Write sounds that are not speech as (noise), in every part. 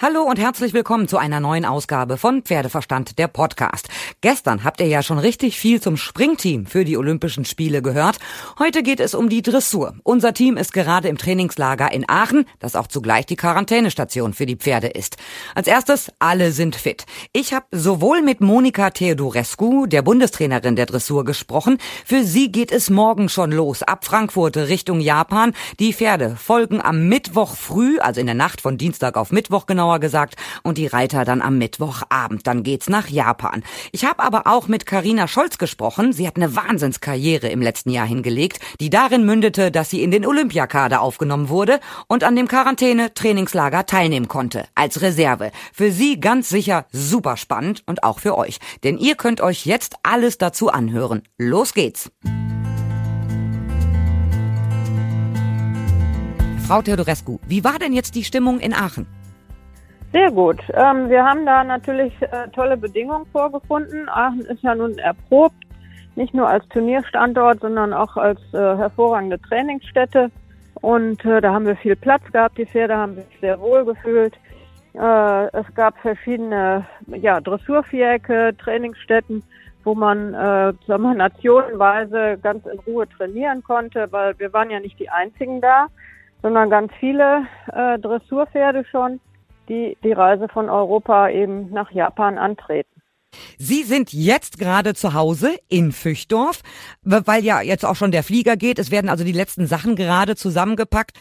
Hallo und herzlich willkommen zu einer neuen Ausgabe von Pferdeverstand, der Podcast. Gestern habt ihr ja schon richtig viel zum Springteam für die Olympischen Spiele gehört. Heute geht es um die Dressur. Unser Team ist gerade im Trainingslager in Aachen, das auch zugleich die Quarantänestation für die Pferde ist. Als erstes, alle sind fit. Ich habe sowohl mit Monika Theodorescu, der Bundestrainerin der Dressur, gesprochen. Für sie geht es morgen schon los, ab Frankfurt Richtung Japan. Die Pferde folgen am Mittwoch früh, also in der Nacht von Dienstag auf Mittwoch genau genauer gesagt, und die Reiter dann am Mittwochabend. Dann geht's nach Japan. Ich habe aber auch mit Karina Scholz gesprochen. Sie hat eine Wahnsinnskarriere im letzten Jahr hingelegt, die darin mündete, dass sie in den Olympiakader aufgenommen wurde und an dem Quarantäne-Trainingslager teilnehmen konnte. Als Reserve. Für sie ganz sicher super spannend und auch für euch. Denn ihr könnt euch jetzt alles dazu anhören. Los geht's! Frau Theodorescu, wie war denn jetzt die Stimmung in Aachen? Sehr gut. Ähm, wir haben da natürlich äh, tolle Bedingungen vorgefunden. Aachen ist ja nun erprobt, nicht nur als Turnierstandort, sondern auch als äh, hervorragende Trainingsstätte. Und äh, da haben wir viel Platz gehabt. Die Pferde haben sich sehr wohl gefühlt. Äh, es gab verschiedene ja, Dressurvierecke, Trainingsstätten, wo man äh, sagen wir, nationenweise ganz in Ruhe trainieren konnte, weil wir waren ja nicht die einzigen da, sondern ganz viele äh, Dressurpferde schon die die Reise von Europa eben nach Japan antreten. Sie sind jetzt gerade zu Hause in Füchdorf, weil ja jetzt auch schon der Flieger geht. Es werden also die letzten Sachen gerade zusammengepackt.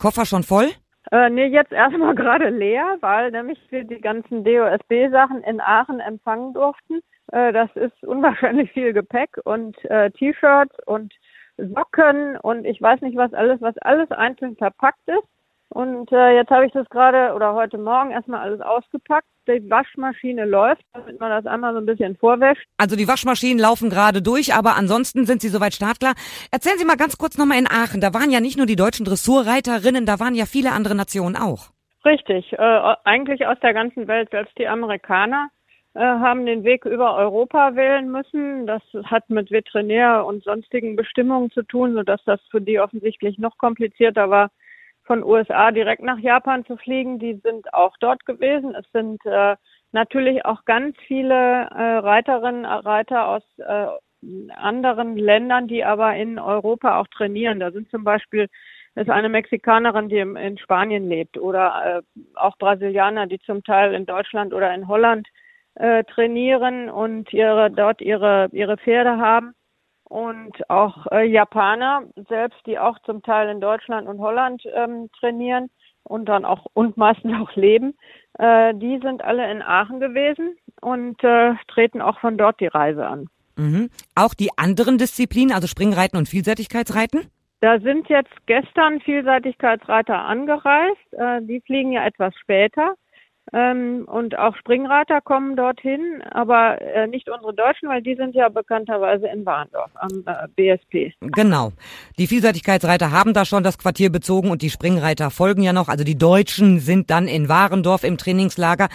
Koffer schon voll? Äh, nee, jetzt erstmal (laughs) gerade leer, weil nämlich wir die ganzen DOSB-Sachen in Aachen empfangen durften. Äh, das ist unwahrscheinlich viel Gepäck und äh, T-Shirts und Socken und ich weiß nicht was alles, was alles einzeln verpackt ist. Und äh, jetzt habe ich das gerade oder heute Morgen erstmal alles ausgepackt. Die Waschmaschine läuft, damit man das einmal so ein bisschen vorwäscht. Also die Waschmaschinen laufen gerade durch, aber ansonsten sind sie soweit startklar. Erzählen Sie mal ganz kurz nochmal in Aachen. Da waren ja nicht nur die deutschen Dressurreiterinnen, da waren ja viele andere Nationen auch. Richtig, äh, eigentlich aus der ganzen Welt. Selbst die Amerikaner äh, haben den Weg über Europa wählen müssen. Das hat mit Veterinär und sonstigen Bestimmungen zu tun, sodass das für die offensichtlich noch komplizierter war von USA direkt nach Japan zu fliegen. Die sind auch dort gewesen. Es sind äh, natürlich auch ganz viele äh, Reiterinnen, Reiter aus äh, anderen Ländern, die aber in Europa auch trainieren. Da sind zum Beispiel ist eine Mexikanerin, die in Spanien lebt oder äh, auch Brasilianer, die zum Teil in Deutschland oder in Holland äh, trainieren und ihre dort ihre ihre Pferde haben und auch äh, Japaner selbst, die auch zum Teil in Deutschland und Holland ähm, trainieren und dann auch und meistens (laughs) auch leben, äh, die sind alle in Aachen gewesen und äh, treten auch von dort die Reise an. Mhm. Auch die anderen Disziplinen, also Springreiten und Vielseitigkeitsreiten? Da sind jetzt gestern Vielseitigkeitsreiter angereist. Äh, die fliegen ja etwas später. Ähm, und auch Springreiter kommen dorthin, aber äh, nicht unsere Deutschen, weil die sind ja bekannterweise in Warndorf am äh, BSP. Genau. Die Vielseitigkeitsreiter haben da schon das Quartier bezogen und die Springreiter folgen ja noch. Also die Deutschen sind dann in Warendorf im Trainingslager.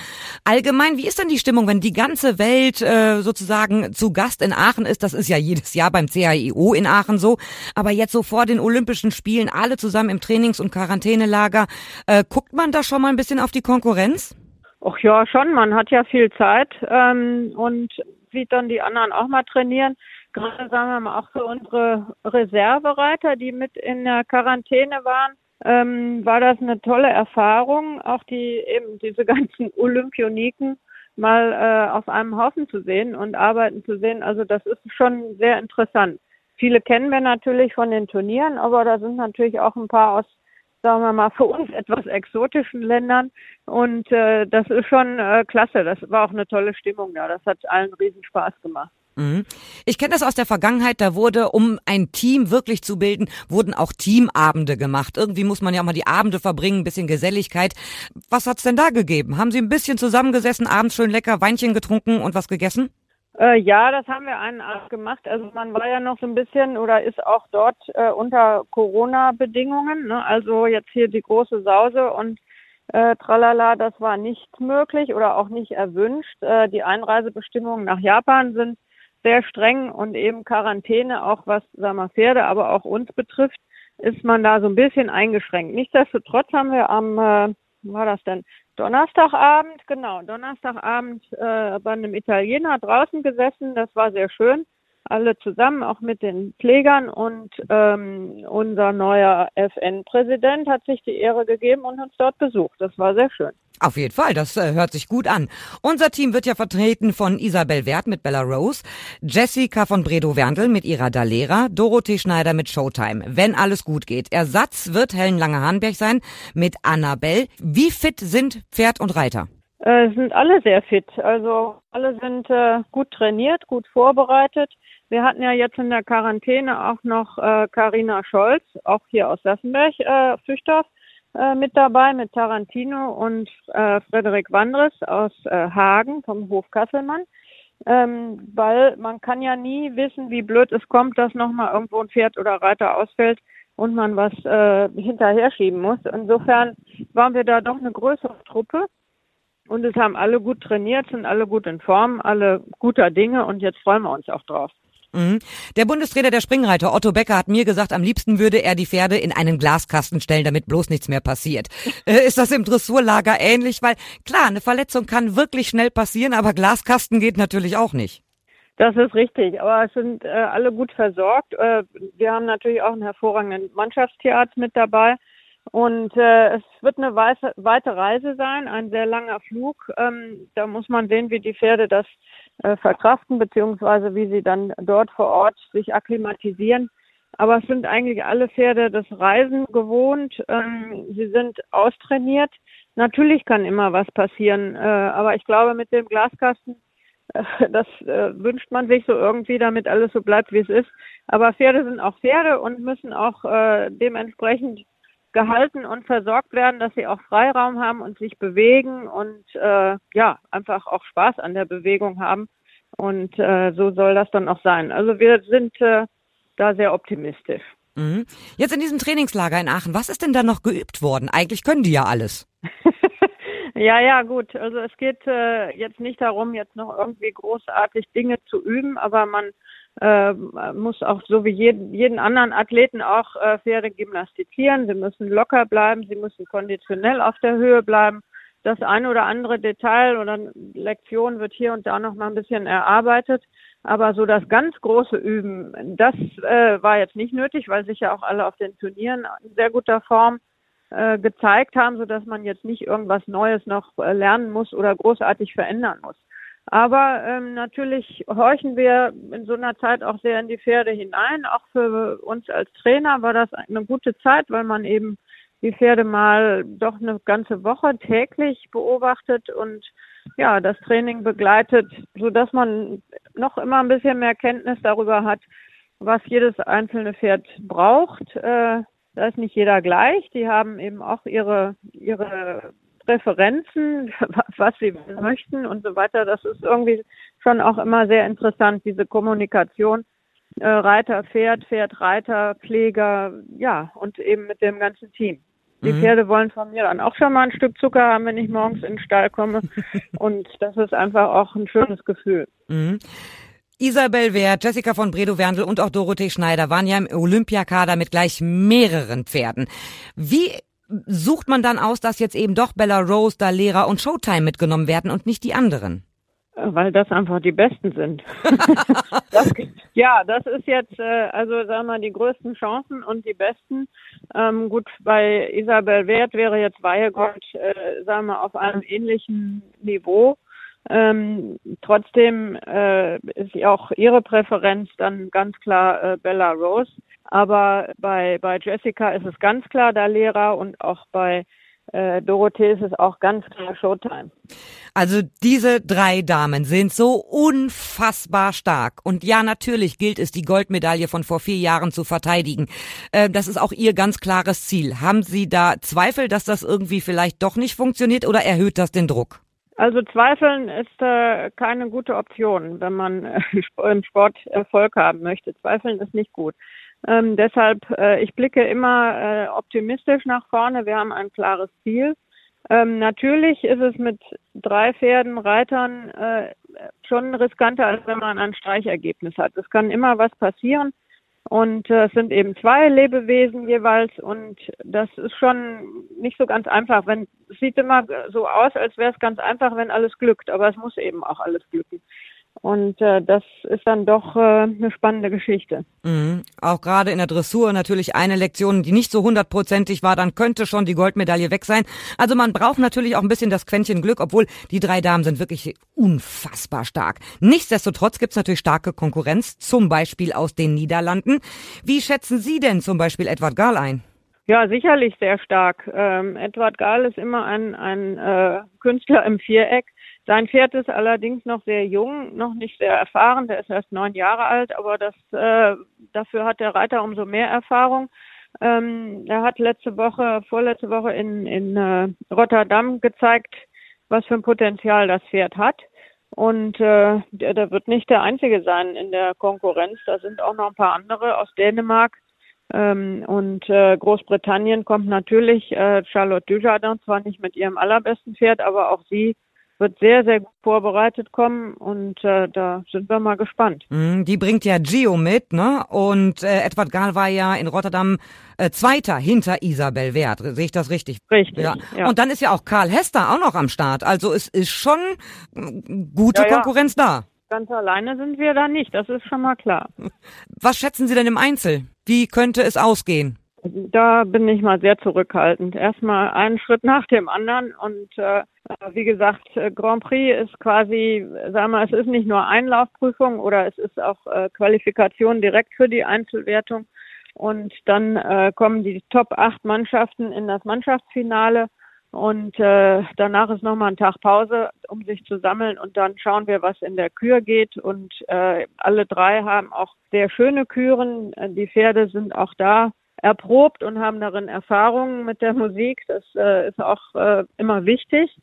Allgemein, wie ist denn die Stimmung, wenn die ganze Welt äh, sozusagen zu Gast in Aachen ist? Das ist ja jedes Jahr beim CAIO in Aachen so. Aber jetzt so vor den Olympischen Spielen alle zusammen im Trainings- und Quarantänelager. Äh, guckt man da schon mal ein bisschen auf die Konkurrenz? Ach ja, schon. Man hat ja viel Zeit ähm, und sieht dann die anderen auch mal trainieren. Gerade sagen wir mal auch für unsere Reservereiter, die mit in der Quarantäne waren, ähm, war das eine tolle Erfahrung, auch die eben diese (laughs) ganzen Olympioniken mal äh, auf einem Haufen zu sehen und arbeiten zu sehen. Also das ist schon sehr interessant. Viele kennen wir natürlich von den Turnieren, aber da sind natürlich auch ein paar aus sagen wir mal, für uns etwas exotischen Ländern. Und äh, das ist schon äh, klasse. Das war auch eine tolle Stimmung da. Das hat allen riesen Spaß gemacht. Mhm. Ich kenne das aus der Vergangenheit, da wurde, um ein Team wirklich zu bilden, wurden auch Teamabende gemacht. Irgendwie muss man ja auch mal die Abende verbringen, ein bisschen Geselligkeit. Was hat's denn da gegeben? Haben Sie ein bisschen zusammengesessen, abends schön lecker Weinchen getrunken und was gegessen? Äh, ja, das haben wir einen Abend gemacht. Also man war ja noch so ein bisschen oder ist auch dort äh, unter Corona-Bedingungen. Ne? Also jetzt hier die große Sause und äh, tralala, das war nicht möglich oder auch nicht erwünscht. Äh, die Einreisebestimmungen nach Japan sind sehr streng und eben Quarantäne, auch was sagen wir, Pferde, aber auch uns betrifft, ist man da so ein bisschen eingeschränkt. Nichtsdestotrotz haben wir am äh, war das denn? Donnerstagabend, genau, Donnerstagabend äh, bei einem Italiener draußen gesessen. Das war sehr schön alle zusammen, auch mit den Pflegern. Und ähm, unser neuer FN-Präsident hat sich die Ehre gegeben und uns dort besucht. Das war sehr schön. Auf jeden Fall, das äh, hört sich gut an. Unser Team wird ja vertreten von Isabel Wert mit Bella Rose, Jessica von Bredow-Werndl mit ihrer Dalera, Dorothee Schneider mit Showtime. Wenn alles gut geht. Ersatz wird Helen Lange-Hahnberg sein mit Annabelle. Wie fit sind Pferd und Reiter? Äh, sind alle sehr fit. Also alle sind äh, gut trainiert, gut vorbereitet. Wir hatten ja jetzt in der Quarantäne auch noch Karina äh, Scholz, auch hier aus Sassenberg, äh, Füchthof, äh, mit dabei, mit Tarantino und äh, Frederik Wandres aus äh, Hagen vom Hof Kasselmann. Ähm, weil man kann ja nie wissen, wie blöd es kommt, dass nochmal irgendwo ein Pferd oder Reiter ausfällt und man was äh, hinterher schieben muss. Insofern waren wir da doch eine größere Truppe und es haben alle gut trainiert, sind alle gut in Form, alle guter Dinge und jetzt freuen wir uns auch drauf. Mhm. Der Bundestrainer der Springreiter Otto Becker hat mir gesagt, am liebsten würde er die Pferde in einen Glaskasten stellen, damit bloß nichts mehr passiert. Äh, ist das im Dressurlager ähnlich? Weil klar, eine Verletzung kann wirklich schnell passieren, aber Glaskasten geht natürlich auch nicht. Das ist richtig, aber es sind äh, alle gut versorgt. Äh, wir haben natürlich auch einen hervorragenden Mannschaftstierarzt mit dabei. Und äh, es wird eine weite, Reise sein, ein sehr langer Flug. Ähm, da muss man sehen, wie die Pferde das äh, verkraften, beziehungsweise wie sie dann dort vor Ort sich akklimatisieren. Aber es sind eigentlich alle Pferde das Reisen gewohnt. Ähm, sie sind austrainiert. Natürlich kann immer was passieren, äh, aber ich glaube, mit dem Glaskasten, äh, (laughs) das äh, wünscht man sich so irgendwie, damit alles so bleibt, wie es ist. Aber Pferde sind auch Pferde und müssen auch äh, dementsprechend gehalten und versorgt werden, dass sie auch Freiraum haben und sich bewegen und äh, ja, einfach auch Spaß an der Bewegung haben. Und äh, so soll das dann auch sein. Also wir sind äh, da sehr optimistisch. Mhm. Jetzt in diesem Trainingslager in Aachen, was ist denn da noch geübt worden? Eigentlich können die ja alles. (laughs) ja, ja, gut. Also es geht äh, jetzt nicht darum, jetzt noch irgendwie großartig Dinge zu üben, aber man äh, muss auch so wie jeden, jeden anderen Athleten auch äh, Pferde gymnastizieren. Sie müssen locker bleiben, sie müssen konditionell auf der Höhe bleiben. Das eine oder andere Detail oder Lektion wird hier und da noch mal ein bisschen erarbeitet. Aber so das ganz große Üben, das äh, war jetzt nicht nötig, weil sich ja auch alle auf den Turnieren in sehr guter Form äh, gezeigt haben, so dass man jetzt nicht irgendwas Neues noch äh, lernen muss oder großartig verändern muss. Aber ähm, natürlich horchen wir in so einer Zeit auch sehr in die Pferde hinein. Auch für uns als Trainer war das eine gute Zeit, weil man eben die Pferde mal doch eine ganze Woche täglich beobachtet und ja, das Training begleitet, so dass man noch immer ein bisschen mehr Kenntnis darüber hat, was jedes einzelne Pferd braucht. Äh, da ist nicht jeder gleich. Die haben eben auch ihre, ihre Präferenzen, (laughs) was sie möchten und so weiter. Das ist irgendwie schon auch immer sehr interessant, diese Kommunikation. Äh, Reiter, Pferd, Pferd, Reiter, Pfleger, ja, und eben mit dem ganzen Team. Die mhm. Pferde wollen von mir dann auch schon mal ein Stück Zucker haben, wenn ich morgens in den Stall komme. (laughs) und das ist einfach auch ein schönes Gefühl. Mhm. Isabel Wert, Jessica von Bredow-Werndl und auch Dorothee Schneider waren ja im Olympiakader mit gleich mehreren Pferden. Wie sucht man dann aus, dass jetzt eben doch Bella Rose, da Lehrer und Showtime mitgenommen werden und nicht die anderen? Weil das einfach die Besten sind. (laughs) das, ja, das ist jetzt, äh, also sagen wir mal, die größten Chancen und die besten. Ähm, gut, bei Isabel Wert wäre jetzt Weihegold, äh, sagen wir, auf einem ähnlichen Niveau. Ähm, trotzdem äh, ist auch ihre Präferenz dann ganz klar äh, Bella Rose. Aber bei, bei Jessica ist es ganz klar der Lehrer und auch bei äh, Dorothee ist es auch ganz klar Showtime. Also diese drei Damen sind so unfassbar stark. Und ja, natürlich gilt es, die Goldmedaille von vor vier Jahren zu verteidigen. Äh, das ist auch ihr ganz klares Ziel. Haben Sie da Zweifel, dass das irgendwie vielleicht doch nicht funktioniert oder erhöht das den Druck? Also Zweifeln ist äh, keine gute Option, wenn man äh, (laughs) im Sport Erfolg haben möchte. Zweifeln ist nicht gut. Ähm, deshalb, äh, ich blicke immer äh, optimistisch nach vorne. Wir haben ein klares Ziel. Ähm, natürlich ist es mit drei Pferden, Reitern äh, schon riskanter, als wenn man ein Streichergebnis hat. Es kann immer was passieren. Und äh, es sind eben zwei Lebewesen jeweils und das ist schon nicht so ganz einfach. Wenn es sieht immer so aus, als wäre es ganz einfach, wenn alles glückt, aber es muss eben auch alles glücken. Und äh, das ist dann doch äh, eine spannende Geschichte. Mhm. Auch gerade in der Dressur natürlich eine Lektion, die nicht so hundertprozentig war, dann könnte schon die Goldmedaille weg sein. Also man braucht natürlich auch ein bisschen das Quäntchen Glück, obwohl die drei Damen sind wirklich unfassbar stark. Nichtsdestotrotz gibt's natürlich starke Konkurrenz, zum Beispiel aus den Niederlanden. Wie schätzen Sie denn zum Beispiel Edward Gahl ein? Ja, sicherlich sehr stark. Ähm, Edward Gahl ist immer ein, ein äh, Künstler im Viereck sein Pferd ist allerdings noch sehr jung, noch nicht sehr erfahren. Der ist erst neun Jahre alt, aber das, äh, dafür hat der Reiter umso mehr Erfahrung. Ähm, er hat letzte Woche, vorletzte Woche in, in äh, Rotterdam gezeigt, was für ein Potenzial das Pferd hat. Und äh, der, der wird nicht der Einzige sein in der Konkurrenz. Da sind auch noch ein paar andere aus Dänemark. Ähm, und äh, Großbritannien kommt natürlich äh, Charlotte Dujardin, zwar nicht mit ihrem allerbesten Pferd, aber auch sie wird sehr, sehr gut vorbereitet kommen und äh, da sind wir mal gespannt. Mm, die bringt ja Gio mit, ne? Und äh, Edward Gahl war ja in Rotterdam äh, Zweiter hinter Isabel Wert. Sehe ich das richtig? Richtig. Ja. ja. Und dann ist ja auch Karl Hester auch noch am Start. Also es ist schon gute ja, ja. Konkurrenz da. Ganz alleine sind wir da nicht, das ist schon mal klar. (laughs) Was schätzen Sie denn im Einzel? Wie könnte es ausgehen? Da bin ich mal sehr zurückhaltend. Erstmal einen Schritt nach dem anderen und äh, wie gesagt, äh, Grand Prix ist quasi, sagen wir, es ist nicht nur Einlaufprüfung oder es ist auch äh, Qualifikation direkt für die Einzelwertung und dann äh, kommen die Top 8 Mannschaften in das Mannschaftsfinale und äh, danach ist nochmal ein Tag Pause, um sich zu sammeln und dann schauen wir, was in der Kür geht und äh, alle drei haben auch sehr schöne Küren. Die Pferde sind auch da erprobt und haben darin Erfahrungen mit der Musik. Das äh, ist auch äh, immer wichtig,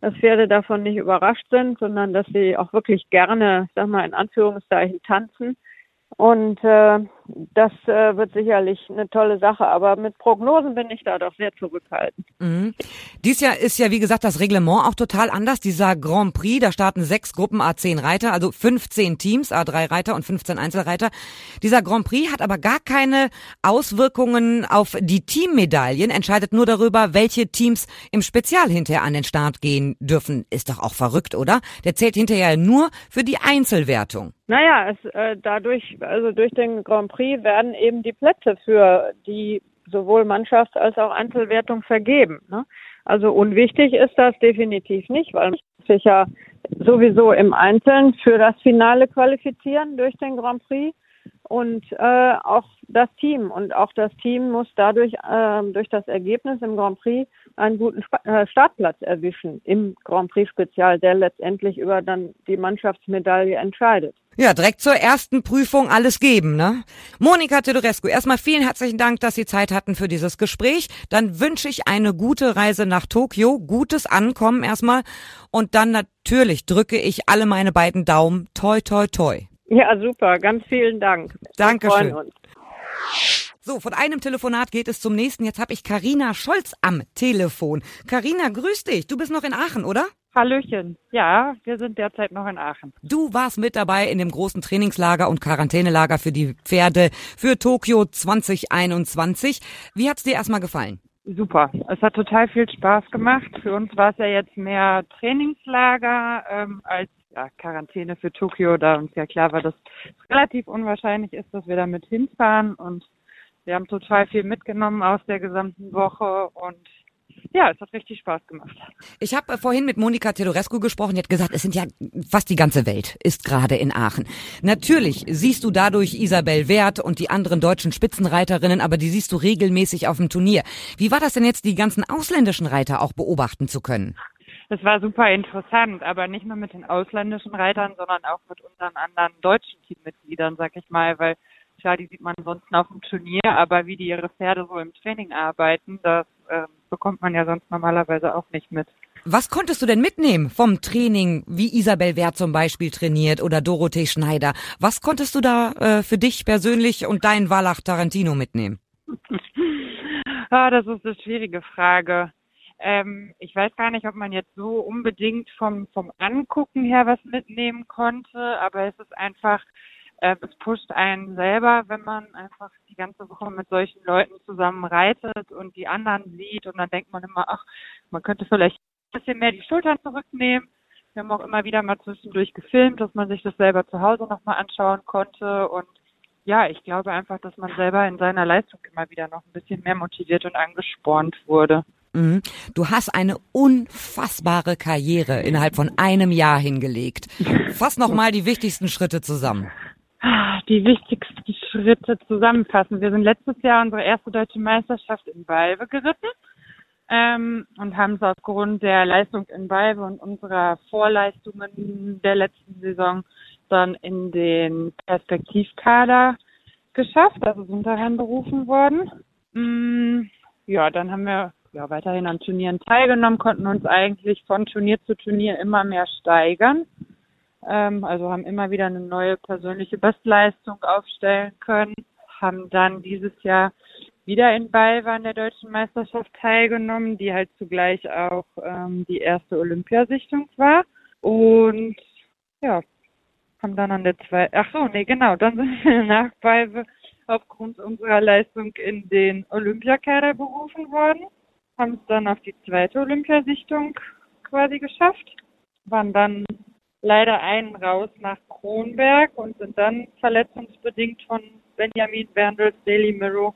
dass Pferde davon nicht überrascht sind, sondern dass sie auch wirklich gerne, sag mal in Anführungszeichen, tanzen und äh, das äh, wird sicherlich eine tolle Sache, aber mit Prognosen bin ich da doch sehr zurückhaltend. Mhm. Dies Jahr ist ja, wie gesagt, das Reglement auch total anders. Dieser Grand Prix, da starten sechs Gruppen A10 Reiter, also 15 Teams, A3 Reiter und 15 Einzelreiter. Dieser Grand Prix hat aber gar keine Auswirkungen auf die Teammedaillen, entscheidet nur darüber, welche Teams im Spezial hinterher an den Start gehen dürfen. Ist doch auch verrückt, oder? Der zählt hinterher nur für die Einzelwertung. Naja, es, äh, dadurch, also durch den Grand Prix werden eben die Plätze für die sowohl Mannschafts- als auch Einzelwertung vergeben. Ne? Also unwichtig ist das definitiv nicht, weil man sich ja sowieso im Einzelnen für das Finale qualifizieren durch den Grand Prix und äh, auch das Team und auch das Team muss dadurch äh, durch das Ergebnis im Grand Prix einen guten äh, Startplatz erwischen im Grand Prix Spezial, der letztendlich über dann die Mannschaftsmedaille entscheidet. Ja, direkt zur ersten Prüfung alles geben, ne? Monika Tedorescu, erstmal vielen herzlichen Dank, dass Sie Zeit hatten für dieses Gespräch. Dann wünsche ich eine gute Reise nach Tokio, gutes Ankommen erstmal und dann natürlich drücke ich alle meine beiden Daumen. Toi, toi, toi. Ja, super. Ganz vielen Dank. Dankeschön. So, von einem Telefonat geht es zum nächsten. Jetzt habe ich Karina Scholz am Telefon. Karina, grüß dich. Du bist noch in Aachen, oder? Hallöchen. Ja, wir sind derzeit noch in Aachen. Du warst mit dabei in dem großen Trainingslager und Quarantänelager für die Pferde für Tokio 2021. Wie hat's dir erstmal gefallen? Super. Es hat total viel Spaß gemacht. Für uns war es ja jetzt mehr Trainingslager ähm, als ja, Quarantäne für Tokio, da uns ja klar war, dass es relativ unwahrscheinlich ist, dass wir damit hinfahren und wir haben total viel mitgenommen aus der gesamten Woche und ja, es hat richtig Spaß gemacht. Ich habe vorhin mit Monika Tedorescu gesprochen, die hat gesagt, es sind ja fast die ganze Welt ist gerade in Aachen. Natürlich siehst du dadurch Isabel Wert und die anderen deutschen Spitzenreiterinnen, aber die siehst du regelmäßig auf dem Turnier. Wie war das denn jetzt, die ganzen ausländischen Reiter auch beobachten zu können? Das war super interessant, aber nicht nur mit den ausländischen Reitern, sondern auch mit unseren anderen deutschen Teammitgliedern, sag ich mal, weil klar, die sieht man ansonsten auf dem Turnier, aber wie die ihre Pferde so im Training arbeiten, das äh, bekommt man ja sonst normalerweise auch nicht mit. Was konntest du denn mitnehmen vom Training, wie Isabel Wert zum Beispiel trainiert oder Dorothee Schneider? Was konntest du da äh, für dich persönlich und dein Wallach Tarantino mitnehmen? (laughs) ah, das ist eine schwierige Frage. Ähm, ich weiß gar nicht, ob man jetzt so unbedingt vom, vom Angucken her was mitnehmen konnte, aber es ist einfach äh, es pusht einen selber, wenn man einfach die ganze Woche mit solchen Leuten zusammen reitet und die anderen sieht und dann denkt man immer, ach, man könnte vielleicht ein bisschen mehr die Schultern zurücknehmen. Wir haben auch immer wieder mal zwischendurch gefilmt, dass man sich das selber zu Hause nochmal anschauen konnte und ja, ich glaube einfach, dass man selber in seiner Leistung immer wieder noch ein bisschen mehr motiviert und angespornt wurde. Mhm. Du hast eine unfassbare Karriere innerhalb von einem Jahr hingelegt. (laughs) Fass noch mal die wichtigsten Schritte zusammen. Die wichtigsten Schritte zusammenfassen. Wir sind letztes Jahr unsere erste deutsche Meisterschaft in Balve geritten ähm, und haben es aufgrund der Leistung in Balve und unserer Vorleistungen der letzten Saison dann in den Perspektivkader geschafft, also sind daran berufen worden. Mm, ja, dann haben wir ja, weiterhin an Turnieren teilgenommen, konnten uns eigentlich von Turnier zu Turnier immer mehr steigern. Ähm, also haben immer wieder eine neue persönliche Bestleistung aufstellen können, haben dann dieses Jahr wieder in Balva an der deutschen Meisterschaft teilgenommen, die halt zugleich auch ähm, die erste Olympiasichtung war. Und ja, haben dann an der zwei, ach so, nee, genau, dann (laughs) sind wir nach Balve aufgrund unserer Leistung in den Olympiakader berufen worden haben es dann auf die zweite Olympiasichtung quasi geschafft, waren dann leider einen raus nach Kronberg und sind dann verletzungsbedingt von Benjamin Berndels Daily Mirror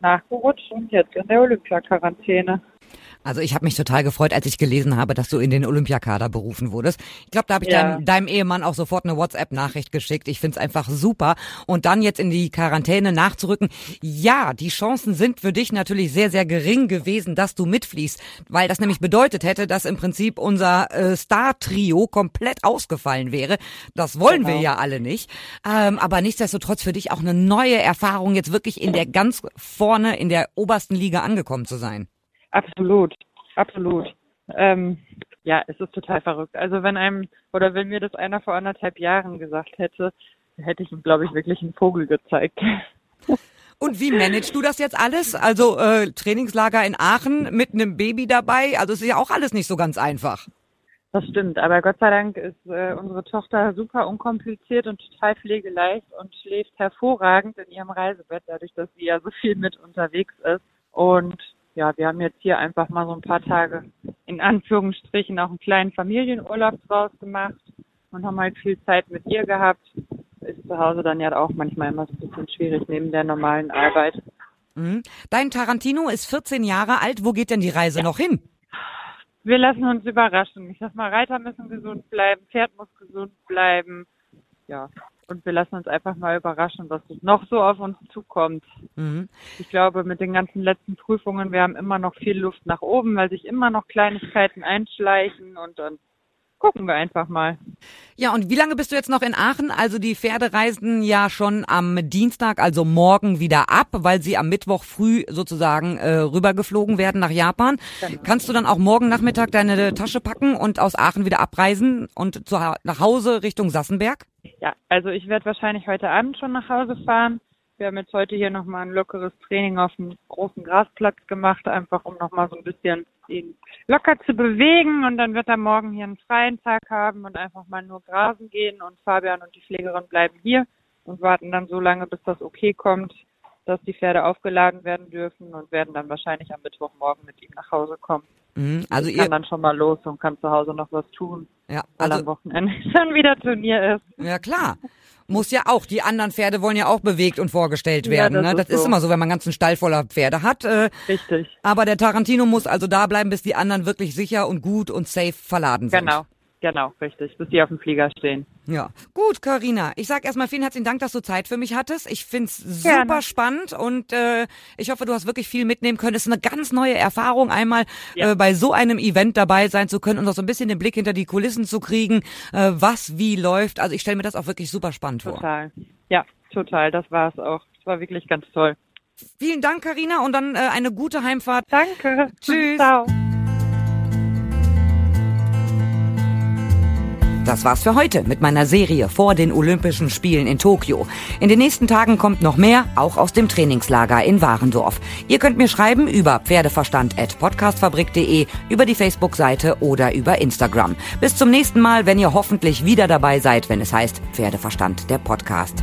nachgerutscht und jetzt in der Olympiaquarantäne. Also ich habe mich total gefreut, als ich gelesen habe, dass du in den Olympiakader berufen wurdest. Ich glaube, da habe ich ja. deinem, deinem, Ehemann auch sofort eine WhatsApp-Nachricht geschickt. Ich finde es einfach super. Und dann jetzt in die Quarantäne nachzurücken. Ja, die Chancen sind für dich natürlich sehr, sehr gering gewesen, dass du mitfließt, weil das nämlich bedeutet hätte, dass im Prinzip unser äh, Star-Trio komplett ausgefallen wäre. Das wollen genau. wir ja alle nicht. Ähm, aber nichtsdestotrotz für dich auch eine neue Erfahrung, jetzt wirklich in der ganz vorne, in der obersten Liga angekommen zu sein. Absolut, absolut. Ähm, ja, es ist total verrückt. Also wenn einem oder wenn mir das einer vor anderthalb Jahren gesagt hätte, hätte ich ihm, glaube ich, wirklich einen Vogel gezeigt. (laughs) Und wie managst du das jetzt alles? Also äh, Trainingslager in Aachen mit einem Baby dabei, also es ist ja auch alles nicht so ganz einfach. Das stimmt, aber Gott sei Dank ist äh, unsere Tochter super unkompliziert und total pflegeleicht und schläft hervorragend in ihrem Reisebett, dadurch, dass sie ja so viel mit unterwegs ist. Und ja, wir haben jetzt hier einfach mal so ein paar Tage in Anführungsstrichen auch einen kleinen Familienurlaub draus gemacht und haben halt viel Zeit mit ihr gehabt. Ist zu Hause dann ja auch manchmal immer so ein bisschen schwierig neben der normalen Arbeit. Mhm. Dein Tarantino ist 14 Jahre alt. Wo geht denn die Reise ja. noch hin? Wir lassen uns überraschen. Ich sag mal, Reiter müssen gesund bleiben, Pferd muss gesund bleiben. Ja, und wir lassen uns einfach mal überraschen, was noch so auf uns zukommt. Mhm. Ich glaube, mit den ganzen letzten Prüfungen, wir haben immer noch viel Luft nach oben, weil sich immer noch Kleinigkeiten einschleichen und dann gucken wir einfach mal. Ja, und wie lange bist du jetzt noch in Aachen? Also die Pferde reisen ja schon am Dienstag, also morgen wieder ab, weil sie am Mittwoch früh sozusagen äh, rübergeflogen werden nach Japan. Genau. Kannst du dann auch morgen Nachmittag deine Tasche packen und aus Aachen wieder abreisen und zu, nach Hause Richtung Sassenberg? Ja, also ich werde wahrscheinlich heute Abend schon nach Hause fahren. Wir haben jetzt heute hier nochmal ein lockeres Training auf dem großen Grasplatz gemacht, einfach um nochmal so ein bisschen ihn locker zu bewegen und dann wird er morgen hier einen freien Tag haben und einfach mal nur grasen gehen und Fabian und die Pflegerin bleiben hier und warten dann so lange, bis das okay kommt, dass die Pferde aufgeladen werden dürfen und werden dann wahrscheinlich am Mittwochmorgen mit ihm nach Hause kommen. Mhm, also ich ihr kann dann schon mal los und kann zu Hause noch was tun, ja, also, weil am Wochenende (laughs) schon wieder Turnier ist. Ja klar muss ja auch, die anderen Pferde wollen ja auch bewegt und vorgestellt werden. Ja, das, ne? das ist, ist immer so, wenn man einen ganzen Stall voller Pferde hat. Äh, Richtig. Aber der Tarantino muss also da bleiben, bis die anderen wirklich sicher und gut und safe verladen sind. Genau. Genau, richtig, bis die auf dem Flieger stehen. Ja, gut, Karina. Ich sag erstmal vielen herzlichen Dank, dass du Zeit für mich hattest. Ich find's super Gerne. spannend und äh, ich hoffe, du hast wirklich viel mitnehmen können. Es ist eine ganz neue Erfahrung, einmal ja. äh, bei so einem Event dabei sein zu können und auch so ein bisschen den Blick hinter die Kulissen zu kriegen, äh, was wie läuft. Also ich stelle mir das auch wirklich super spannend total. vor. Total. Ja, total. Das war es auch. Es war wirklich ganz toll. Vielen Dank, Karina, und dann äh, eine gute Heimfahrt. Danke. Tschüss. Ciao. Das war's für heute mit meiner Serie vor den Olympischen Spielen in Tokio. In den nächsten Tagen kommt noch mehr, auch aus dem Trainingslager in Warendorf. Ihr könnt mir schreiben über pferdeverstand.podcastfabrik.de, über die Facebook-Seite oder über Instagram. Bis zum nächsten Mal, wenn ihr hoffentlich wieder dabei seid, wenn es heißt Pferdeverstand, der Podcast.